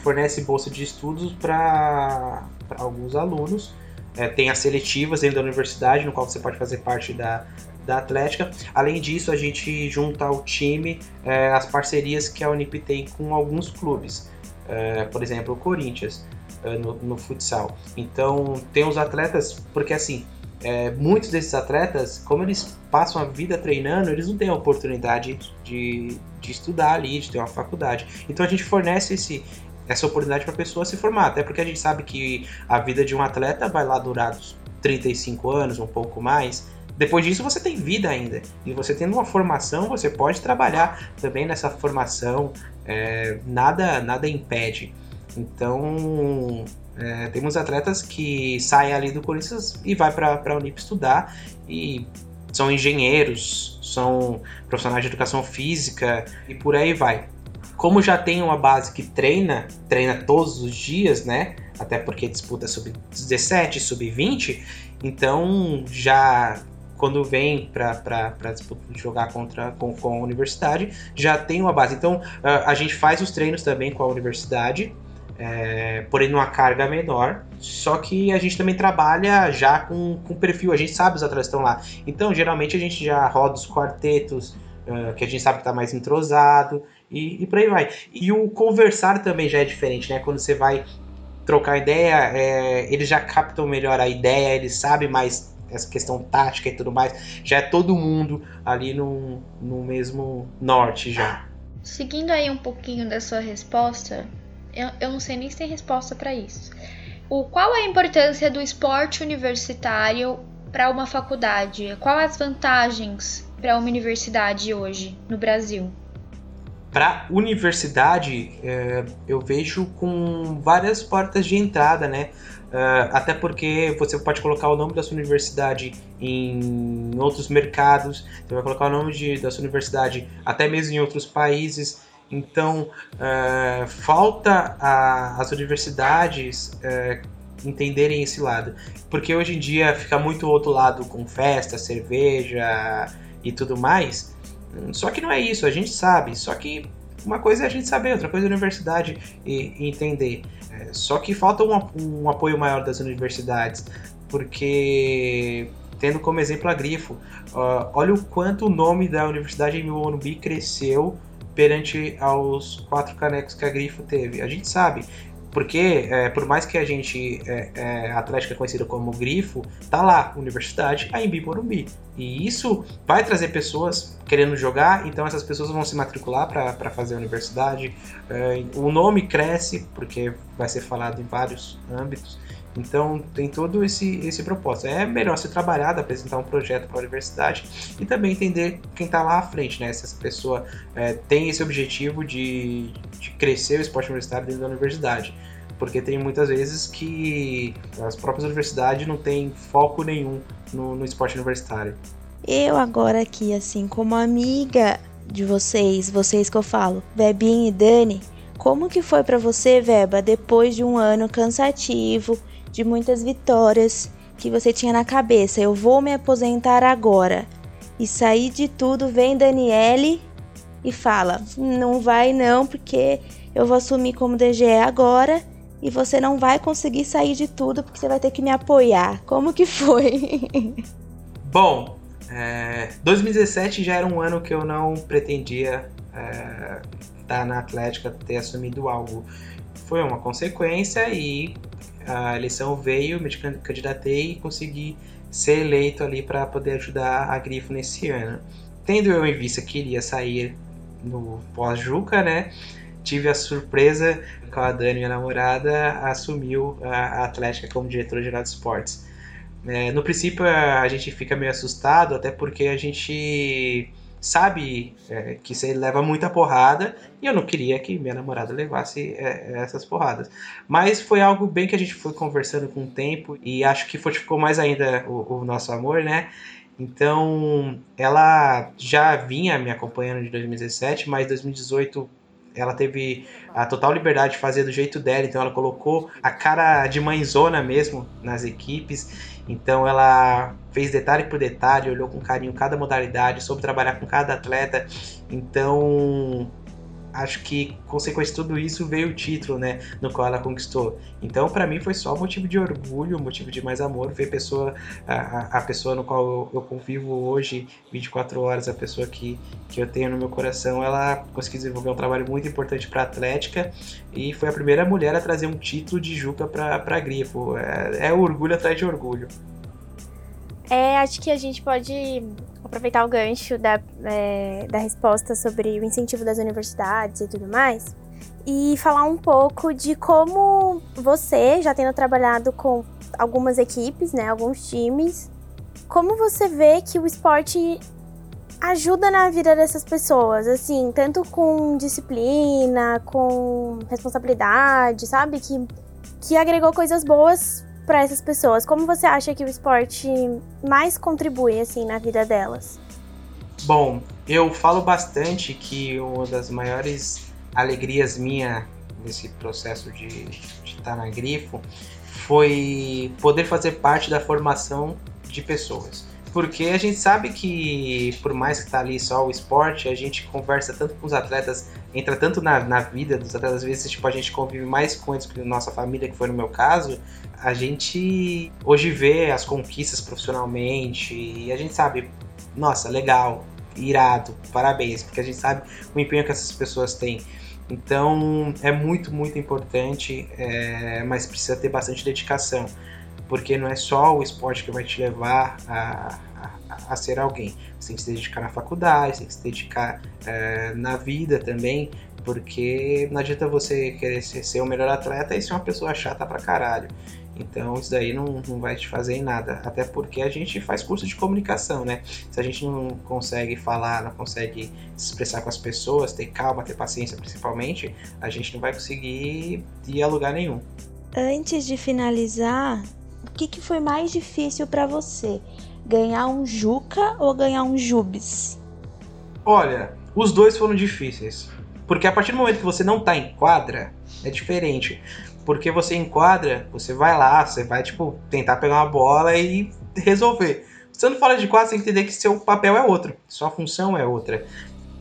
fornece bolsa de estudos para alguns alunos. É, tem as seletivas dentro da universidade, no qual você pode fazer parte da, da Atlética. Além disso, a gente junta ao time é, as parcerias que a Unip tem com alguns clubes. É, por exemplo, o Corinthians é, no, no, futsal. Então, tem os atletas, porque assim, é, muitos desses atletas, como eles passam a vida treinando, eles não têm a oportunidade de, de estudar ali, de ter uma faculdade. Então, a gente fornece esse, essa oportunidade para a pessoa se formar, até porque a gente sabe que a vida de um atleta vai lá durar 35 anos, um pouco mais. Depois disso, você tem vida ainda. E você tendo uma formação, você pode trabalhar também nessa formação. É, nada, nada impede. Então, É, temos atletas que saem ali do Corinthians e vai para a Unip estudar e são engenheiros, são profissionais de educação física e por aí vai. Como já tem uma base que treina, treina todos os dias, né? Até porque disputa sub-17, sub-20, então já quando vem para jogar contra com, com, a universidade, já tem uma base. Então a gente faz os treinos também com a universidade, é, porém numa carga menor. Só que a gente também trabalha já com, com perfil, a gente sabe os atletas estão lá. Então geralmente a gente já roda os quartetos, uh, que a gente sabe que está mais entrosado. E, e por aí vai. E o conversar também já é diferente, né? Quando você vai trocar ideia, é, eles já captam melhor a ideia, eles sabem mais essa questão tática e tudo mais, já é todo mundo ali no, no mesmo norte já. Seguindo aí um pouquinho da sua resposta, eu, eu não sei nem se tem resposta para isso. O, qual a importância do esporte universitário para uma faculdade? Quais as vantagens para uma universidade hoje no Brasil? Para universidade, é, eu vejo com várias portas de entrada, né? Uh, até porque você pode colocar o nome da sua universidade em outros mercados, você vai colocar o nome de, da sua universidade até mesmo em outros países. Então, uh, falta a, as universidades uh, entenderem esse lado. Porque hoje em dia fica muito outro lado com festa, cerveja e tudo mais. Só que não é isso, a gente sabe. Só que uma coisa é a gente saber, outra coisa é a universidade e, e entender. É, só que falta um, um, apoio maior das universidades, porque tendo como exemplo a Grifo, uh, olha o quanto o nome da universidade em Morumbi cresceu perante aos quatro canecos que a Grifo teve. A gente sabe, porque é, por mais que a gente, é, é, a Atlética é conhecida como Grifo, tá lá, Universidade, a Embi Morumbi. E isso vai trazer pessoas querendo jogar, então essas pessoas vão se matricular para fazer a universidade. É, o nome cresce, porque vai ser falado em vários âmbitos. Então tem todo esse, esse propósito. É melhor ser trabalhado, apresentar um projeto para a universidade e também entender quem está lá à frente, né? Se essa pessoa é, tem esse objetivo de, de crescer o esporte universitário dentro da universidade. Porque tem muitas vezes que as próprias universidades não têm foco nenhum no, no esporte universitário. Eu agora aqui, assim, como amiga de vocês, vocês que eu falo, Vebinha e Dani, como que foi para você, Veba, depois de um ano cansativo, de muitas vitórias que você tinha na cabeça. Eu vou me aposentar agora. E sair de tudo, vem Daniele e fala: Não vai não, porque eu vou assumir como DGE agora e você não vai conseguir sair de tudo porque você vai ter que me apoiar. Como que foi? (laughs) Bom, é, 2017 já era um ano que eu não pretendia é, estar na Atlética, ter assumido algo. Foi uma consequência e a eleição veio, me candidatei e consegui ser eleito ali para poder ajudar a Grifo nesse ano. Tendo eu em vista que iria sair no pós-Juca, né? Tive a surpresa que a Dani, minha namorada, assumiu a Atlética como diretora-geral de esportes. É, no princípio a gente fica meio assustado, até porque a gente sabe é, que você leva muita porrada e eu não queria que minha namorada levasse é, essas porradas. Mas foi algo bem que a gente foi conversando com o tempo e acho que fortificou mais ainda o, o nosso amor, né? Então ela já vinha me acompanhando de 2017, mas 2018 ela teve a total liberdade de fazer do jeito dela, então ela colocou a cara de mãezona mesmo nas equipes então ela fez detalhe por detalhe, olhou com carinho cada modalidade, soube trabalhar com cada atleta. Então acho que consequência de tudo isso veio o título, né, no qual ela conquistou. Então, para mim foi só motivo de orgulho, motivo de mais amor ver a pessoa, a, a pessoa no qual eu, eu, convivo hoje, 24 horas, a pessoa que, que eu tenho no meu coração, ela conseguiu desenvolver um trabalho muito importante para a Atlética e foi a primeira mulher a trazer um título de Juca para Grifo. É, é orgulho atrás de orgulho. É, acho que a gente pode aproveitar o gancho da, é, da resposta sobre o incentivo das universidades e tudo mais e falar um pouco de como você, já tendo trabalhado com algumas equipes, né, alguns times, como você vê que o esporte ajuda na vida dessas pessoas, assim, tanto com disciplina, com responsabilidade, sabe? Que que agregou coisas boas para essas pessoas. Como você acha que o esporte mais contribui assim na vida delas? Bom, eu falo bastante que uma das maiores alegrias minha nesse processo de, de estar na Grifo foi poder fazer parte da formação de pessoas. Porque a gente sabe que, por mais que tá ali só o esporte, a gente conversa tanto com os atletas, entra tanto na, na vida dos atletas, às vezes tipo, a gente convive mais com eles que nossa família, que foi no meu caso. A gente hoje vê as conquistas profissionalmente e a gente sabe, nossa, legal, irado, parabéns, porque a gente sabe o empenho que essas pessoas têm. Então é muito, muito importante, é, mas precisa ter bastante dedicação, porque não é só o esporte que vai te levar a, a, a ser alguém. Você tem que se dedicar na faculdade, tem que se dedicar é, na vida também, porque não adianta você querer ser, ser o melhor atleta e ser uma pessoa chata pra caralho. Então isso daí não, não vai te fazer em nada. Até porque a gente faz curso de comunicação, né? Se a gente não consegue falar, não consegue se expressar com as pessoas, ter calma, ter paciência principalmente, a gente não vai conseguir ir a lugar nenhum. Antes de finalizar, o que, que foi mais difícil para você? Ganhar um Juca ou ganhar um Jubes? Olha, os dois foram difíceis. Porque a partir do momento que você não tá em quadra, é diferente. Porque você enquadra, você vai lá, você vai, tipo, tentar pegar uma bola e resolver. Estando fora de quadra, você tem que entender que seu papel é outro, sua função é outra.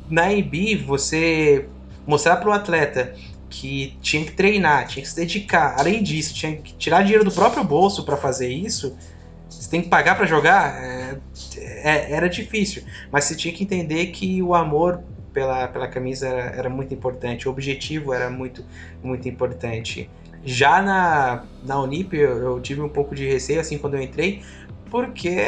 Na EB, você mostrar para o atleta que tinha que treinar, tinha que se dedicar. Além disso, tinha que tirar dinheiro do próprio bolso para fazer isso. Você tem que pagar para jogar. É, é, era difícil, mas você tinha que entender que o amor pela, pela camisa era, era muito importante, o objetivo era muito, muito importante. Já na, na Unip eu, eu, tive um pouco de receio assim quando eu entrei, porque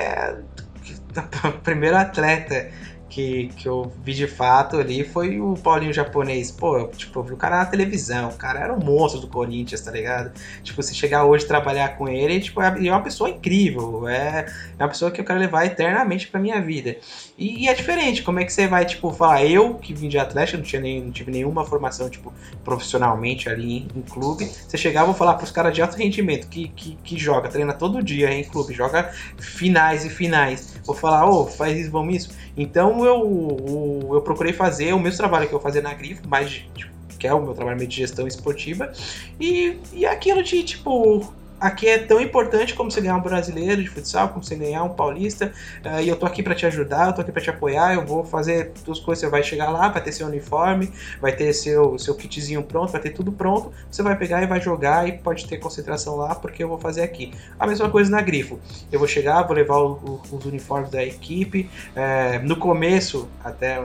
o (laughs) primeiro atleta que, que eu vi de fato ali foi o Paulinho japonês. Pô, eu, tipo, eu vi o cara na televisão, o cara era um monstro do Corinthians, tá ligado? Tipo, se chegar hoje trabalhar com ele, tipo, é, é uma pessoa incrível, é, é uma pessoa que eu quero levar eternamente pra minha vida. E, e, é diferente, como é que você vai, tipo, falar, eu que vim de Atlético, não, tinha nem, não tive nenhuma formação, tipo, profissionalmente ali em, em clube, você chegar, vou falar pros caras de alto rendimento, que, que, que joga, treina todo dia em clube, joga finais e finais, vou falar, ô, oh, faz isso, vamos isso. Então eu, eu procurei fazer o mesmo trabalho que eu fazia na Grifo, mas tipo, que é o meu trabalho de gestão esportiva, e, e aquilo de tipo aqui é tão importante como você ganhar um brasileiro de futsal, como você ganhar um paulista, uh, e eu tô aqui para te ajudar, eu tô aqui para te apoiar, eu vou fazer duas coisas, você vai chegar lá, vai ter seu uniforme, vai ter seu, seu kitzinho pronto, vai ter tudo pronto, você vai pegar e vai jogar e pode ter concentração lá, porque eu vou fazer aqui. A mesma coisa na Grifo, eu vou chegar, vou levar o, o, os uniformes da equipe, é, no começo, até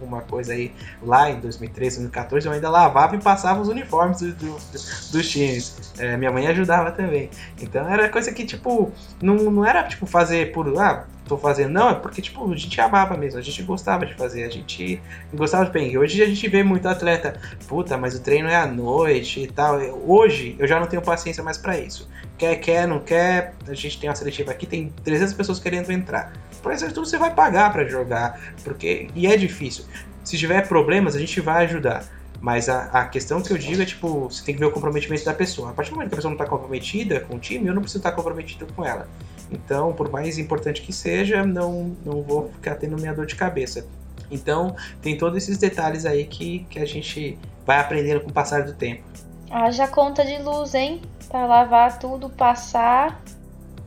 uma coisa aí, lá em 2013, 2014, eu ainda lavava e passava os uniformes do, do, dos times. É, minha mãe ajudava também. Então era coisa que, tipo, não, não era, tipo, fazer por, ah, tô fazendo, não, é porque, tipo, a gente amava mesmo, a gente gostava de fazer, a gente gostava de bem. Hoje a gente vê muito atleta, puta, mas o treino é à noite e tal. Hoje eu já não tenho paciência mais para isso. Quer, quer, não quer, a gente tem uma seletiva aqui, tem 300 pessoas querendo entrar. Por isso tudo você vai pagar para jogar, porque e é difícil. Se tiver problemas, a gente vai ajudar. Mas a, a questão que eu digo é, tipo, você tem que ver o comprometimento da pessoa. A partir do momento que a pessoa não está comprometida com o time, eu não preciso estar comprometido com ela. Então, por mais importante que seja, não, não vou ficar tendo minha dor de cabeça. Então, tem todos esses detalhes aí que, que a gente vai aprendendo com o passar do tempo. Haja conta de luz, hein? Pra lavar tudo, passar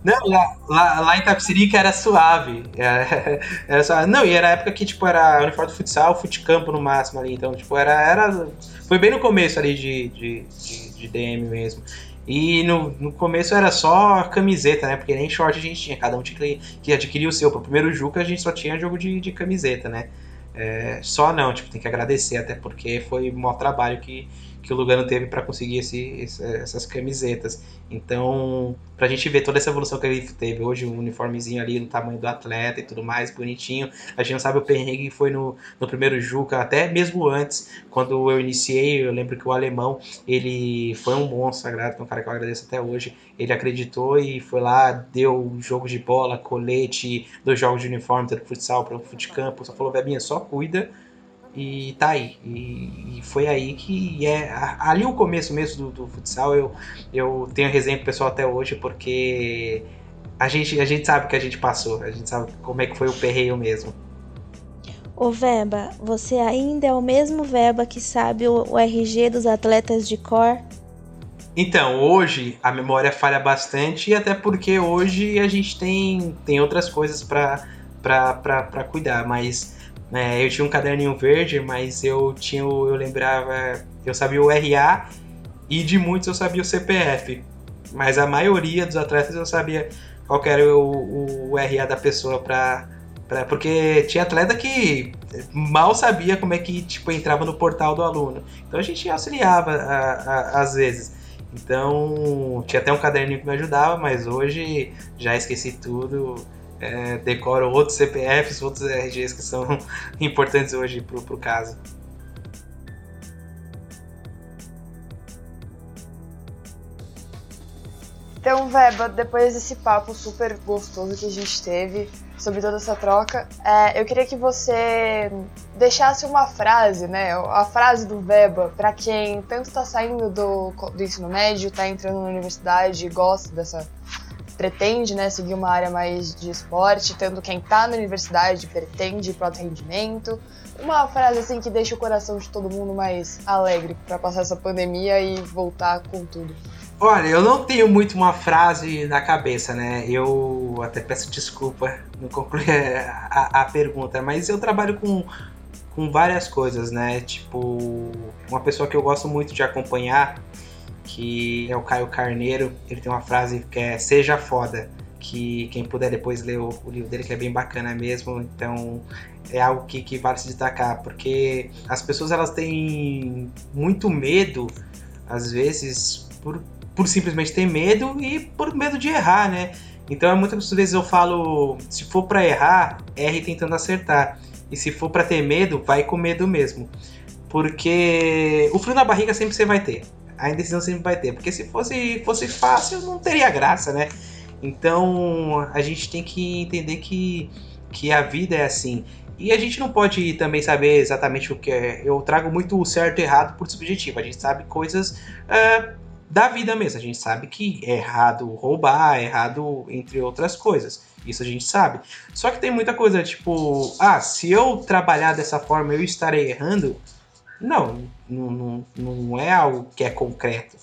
não, lá, lá, lá em Tapsirica era suave. Era, (laughs) era suave. Não, e era a época que, tipo, era uniforme do futsal, futecampo no máximo ali. Então, tipo, era. era foi bem no começo ali de, de, de, de DM mesmo. E no, no começo era só camiseta, né? Porque nem short a gente tinha. Cada um tinha que, que adquirir o seu. Pro primeiro Juca a gente só tinha jogo de, de camiseta, né? É, só não, tipo, tem que agradecer, até porque foi um maior trabalho que, que o Lugano teve para conseguir esse, essas camisetas. Então, pra gente ver toda essa evolução que ele teve, hoje um uniformezinho ali no tamanho do atleta e tudo mais, bonitinho. A gente não sabe o perrengue foi no, no primeiro Juca, até mesmo antes, quando eu iniciei, eu lembro que o alemão, ele foi um bom sagrado, é um cara que eu agradeço até hoje. Ele acreditou e foi lá, deu jogo de bola, colete, dois jogos de uniforme, tanto futsal para o futecampo, só falou, Bebinha, só cuida e tá aí. E, e foi aí que é. Ali o começo mesmo do, do futsal, eu, eu tenho exemplo pessoal até hoje, porque a gente, a gente sabe que a gente passou, a gente sabe como é que foi o perreio mesmo. Ô Veba, você ainda é o mesmo Veba que sabe o, o RG dos atletas de cor? Então, hoje a memória falha bastante, até porque hoje a gente tem, tem outras coisas para cuidar, mas é, eu tinha um caderninho verde, mas eu tinha eu lembrava, eu sabia o RA e de muitos eu sabia o CPF, mas a maioria dos atletas eu sabia qual era o, o, RA da pessoa para Pra, porque tinha atleta que mal sabia como é que tipo, entrava no portal do aluno. Então a gente auxiliava a, a, às vezes. Então tinha até um caderninho que me ajudava, mas hoje já esqueci tudo. É, decoro outros CPFs, outros RGs que são (laughs) importantes hoje pro, pro caso. Então, Veba, depois desse papo super gostoso que a gente teve, sobre toda essa troca. É, eu queria que você deixasse uma frase, né? A frase do Veba para quem tanto está saindo do, do ensino médio, está entrando na universidade e gosta dessa pretende, né, seguir uma área mais de esporte, tanto quem está na universidade pretende ir para alto rendimento. Uma frase assim que deixa o coração de todo mundo mais alegre para passar essa pandemia e voltar com tudo. Olha, eu não tenho muito uma frase na cabeça, né? Eu até peço desculpa não concluir (laughs) a, a pergunta, mas eu trabalho com, com várias coisas, né? Tipo, uma pessoa que eu gosto muito de acompanhar, que é o Caio Carneiro, ele tem uma frase que é Seja Foda, que quem puder depois ler o, o livro dele, que é bem bacana mesmo, então é algo que, que vale se destacar, porque as pessoas elas têm muito medo, às vezes, por por simplesmente ter medo e por medo de errar, né? Então muitas vezes eu falo, se for para errar, erre tentando acertar. E se for para ter medo, vai com medo mesmo. Porque o frio na barriga sempre você vai ter. A indecisão sempre vai ter. Porque se fosse, fosse fácil, não teria graça, né? Então a gente tem que entender que, que a vida é assim. E a gente não pode também saber exatamente o que é. Eu trago muito o certo e errado por subjetivo. A gente sabe coisas uh, da vida mesmo. A gente sabe que é errado roubar, é errado entre outras coisas. Isso a gente sabe. Só que tem muita coisa, tipo, ah, se eu trabalhar dessa forma eu estarei errando. Não, não, não, é algo que é concreto.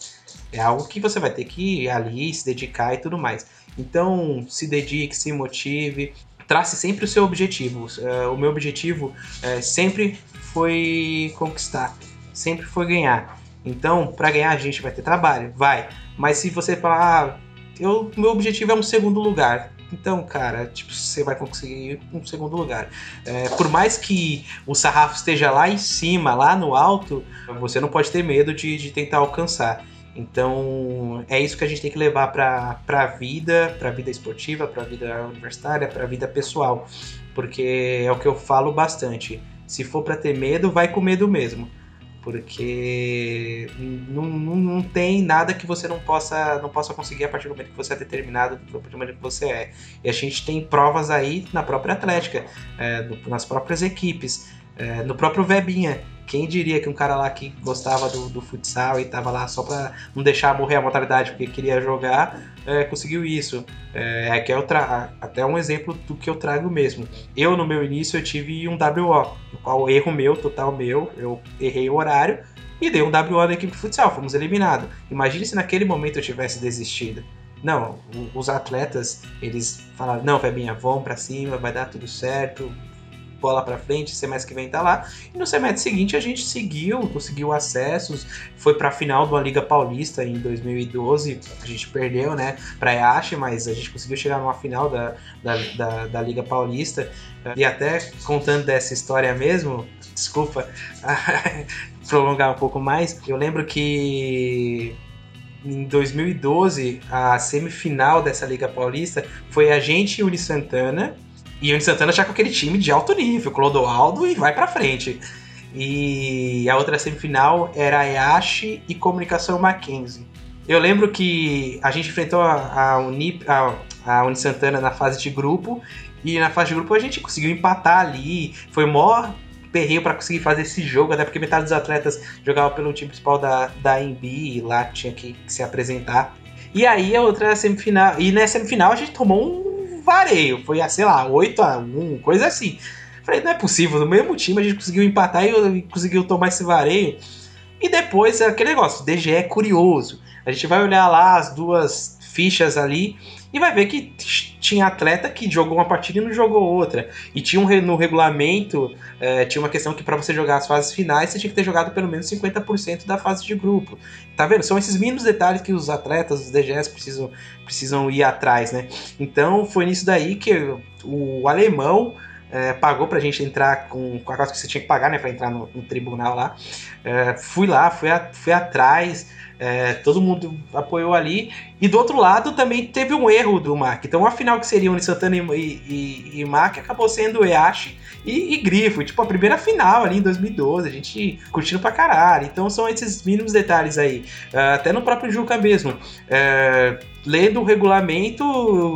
É algo que você vai ter que ir ali, se dedicar e tudo mais. Então, se dedique, se motive, trace sempre o seu objetivo. Uh, o meu objetivo uh, sempre foi conquistar, sempre foi ganhar. Então, para ganhar a gente vai ter trabalho, vai. Mas se você falar, ah, eu, meu objetivo é um segundo lugar, então, cara, tipo, você vai conseguir um segundo lugar. É, por mais que o sarrafo esteja lá em cima, lá no alto, você não pode ter medo de, de tentar alcançar. Então, é isso que a gente tem que levar para a vida, para a vida esportiva, para a vida universitária, para a vida pessoal. Porque é o que eu falo bastante. Se for para ter medo, vai com medo mesmo porque não, não, não, tem nada que você não possa não possa conseguir a partir do momento que você é determinado, a partir do momento que você é. E a gente tem provas aí na própria Atlética, é, nas próprias equipes, é, no próprio Vebinha. Quem diria que um cara lá que gostava do, do futsal e tava lá só para não deixar morrer a mortalidade porque queria jogar, é, conseguiu isso. É, que é outra, até um exemplo do que eu trago mesmo. Eu, no meu início, eu tive um WO, no qual erro meu, total meu, eu errei o horário e dei um WO da equipe de futsal, fomos eliminados. Imagine se naquele momento eu tivesse desistido. Não, os atletas, eles falaram, não, Febinha, vamos para cima, vai dar tudo certo, bola para frente, semestre que vem tá lá. E no semestre seguinte a gente seguiu, conseguiu acessos, foi para a final uma Liga Paulista em 2012, a gente perdeu, né, para Yashi, mas a gente conseguiu chegar numa final da, da, da, da Liga Paulista. E até contando dessa história mesmo, desculpa (laughs) prolongar um pouco mais, eu lembro que em 2012, a semifinal dessa Liga Paulista foi a gente e o Santana e o Santana já com aquele time de alto nível, Clodoaldo e vai pra frente. E a outra semifinal era a Yashi e Comunicação Mackenzie. Eu lembro que a gente enfrentou a, a, Unip, a, a Uni Santana na fase de grupo e na fase de grupo a gente conseguiu empatar ali. Foi maior perreio para conseguir fazer esse jogo, até porque metade dos atletas jogavam pelo time principal da, da MB e lá tinha que, que se apresentar. E aí a outra semifinal. E na semifinal a gente tomou um vareio. Foi, sei lá, 8 a 1 coisa assim. Falei, não é possível, no mesmo time a gente conseguiu empatar e conseguiu tomar esse vareio. E depois aquele negócio, DGE é curioso. A gente vai olhar lá as duas fichas ali e vai ver que tinha atleta que jogou uma partida e não jogou outra. E tinha um, no regulamento, é, tinha uma questão que para você jogar as fases finais, você tinha que ter jogado pelo menos 50% da fase de grupo. Tá vendo? São esses mínimos detalhes que os atletas, os DGs precisam, precisam ir atrás, né? Então foi nisso daí que o alemão é, pagou pra gente entrar com, com a coisa que você tinha que pagar, né, pra entrar no, no tribunal lá. É, fui lá, fui, a, fui atrás, é, todo mundo apoiou ali. E do outro lado também teve um erro do Mac. Então a final que seria Uni Santana e, e, e Mac acabou sendo Eashi e, e, Grifo. Tipo, a primeira final ali em 2012. A gente curtindo pra caralho. Então são esses mínimos detalhes aí. Uh, até no próprio Juca mesmo. Uh, lendo o regulamento,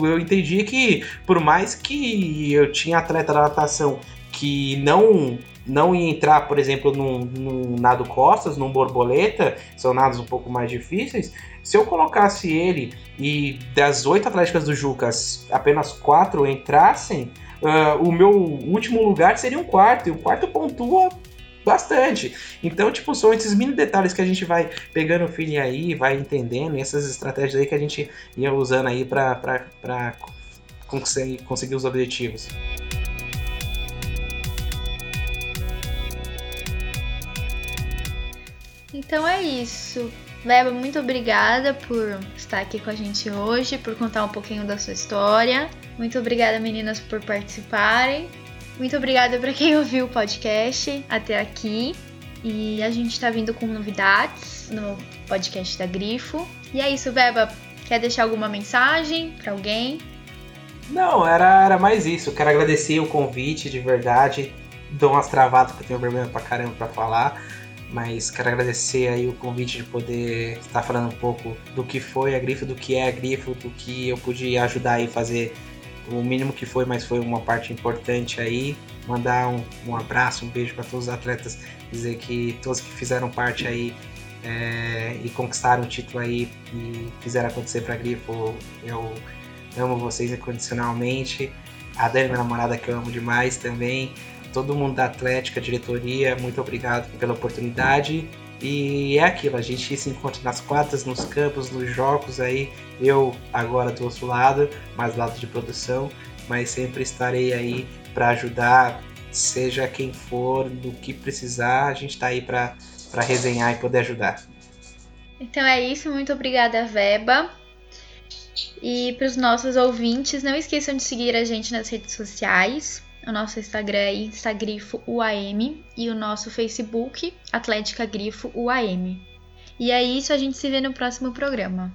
eu entendi que por mais que eu tinha atleta da natação que não não ia entrar, por exemplo, num, num nado costas, num borboleta, são nados um pouco mais difíceis. Se eu colocasse ele e das oito atléticas do Jucas apenas quatro entrassem, uh, o meu último lugar seria um quarto, e o quarto pontua bastante. Então, tipo, são esses mini detalhes que a gente vai pegando o feeling aí, vai entendendo, e essas estratégias aí que a gente ia usando aí para conseguir, conseguir os objetivos. Então é isso. Leba, muito obrigada por estar aqui com a gente hoje, por contar um pouquinho da sua história. Muito obrigada, meninas, por participarem. Muito obrigada para quem (laughs) ouviu o podcast até aqui. E a gente está vindo com novidades no podcast da Grifo. E é isso, Beba. Quer deixar alguma mensagem para alguém? Não, era, era mais isso. Quero agradecer o convite de verdade. Dou umas travadas que eu tenho vergonha pra caramba pra falar mas quero agradecer aí o convite de poder estar falando um pouco do que foi a Grifo, do que é a Grifo, do que eu pude ajudar aí fazer o mínimo que foi, mas foi uma parte importante aí. Mandar um, um abraço, um beijo para todos os atletas, dizer que todos que fizeram parte aí é, e conquistaram o título aí e fizeram acontecer para a Grifo, eu amo vocês incondicionalmente. A Dani, minha namorada, que eu amo demais também todo mundo da Atlética, diretoria, muito obrigado pela oportunidade. E é aquilo, a gente se encontra nas quadras, nos campos, nos jogos aí. Eu agora do outro lado, mais lado de produção, mas sempre estarei aí para ajudar, seja quem for, do que precisar, a gente está aí para resenhar e poder ajudar. Então é isso, muito obrigada, Veba. E para os nossos ouvintes, não esqueçam de seguir a gente nas redes sociais. O nosso Instagram é Instagrifo UAM e o nosso Facebook Atlética Grifo UAM. E é isso, a gente se vê no próximo programa.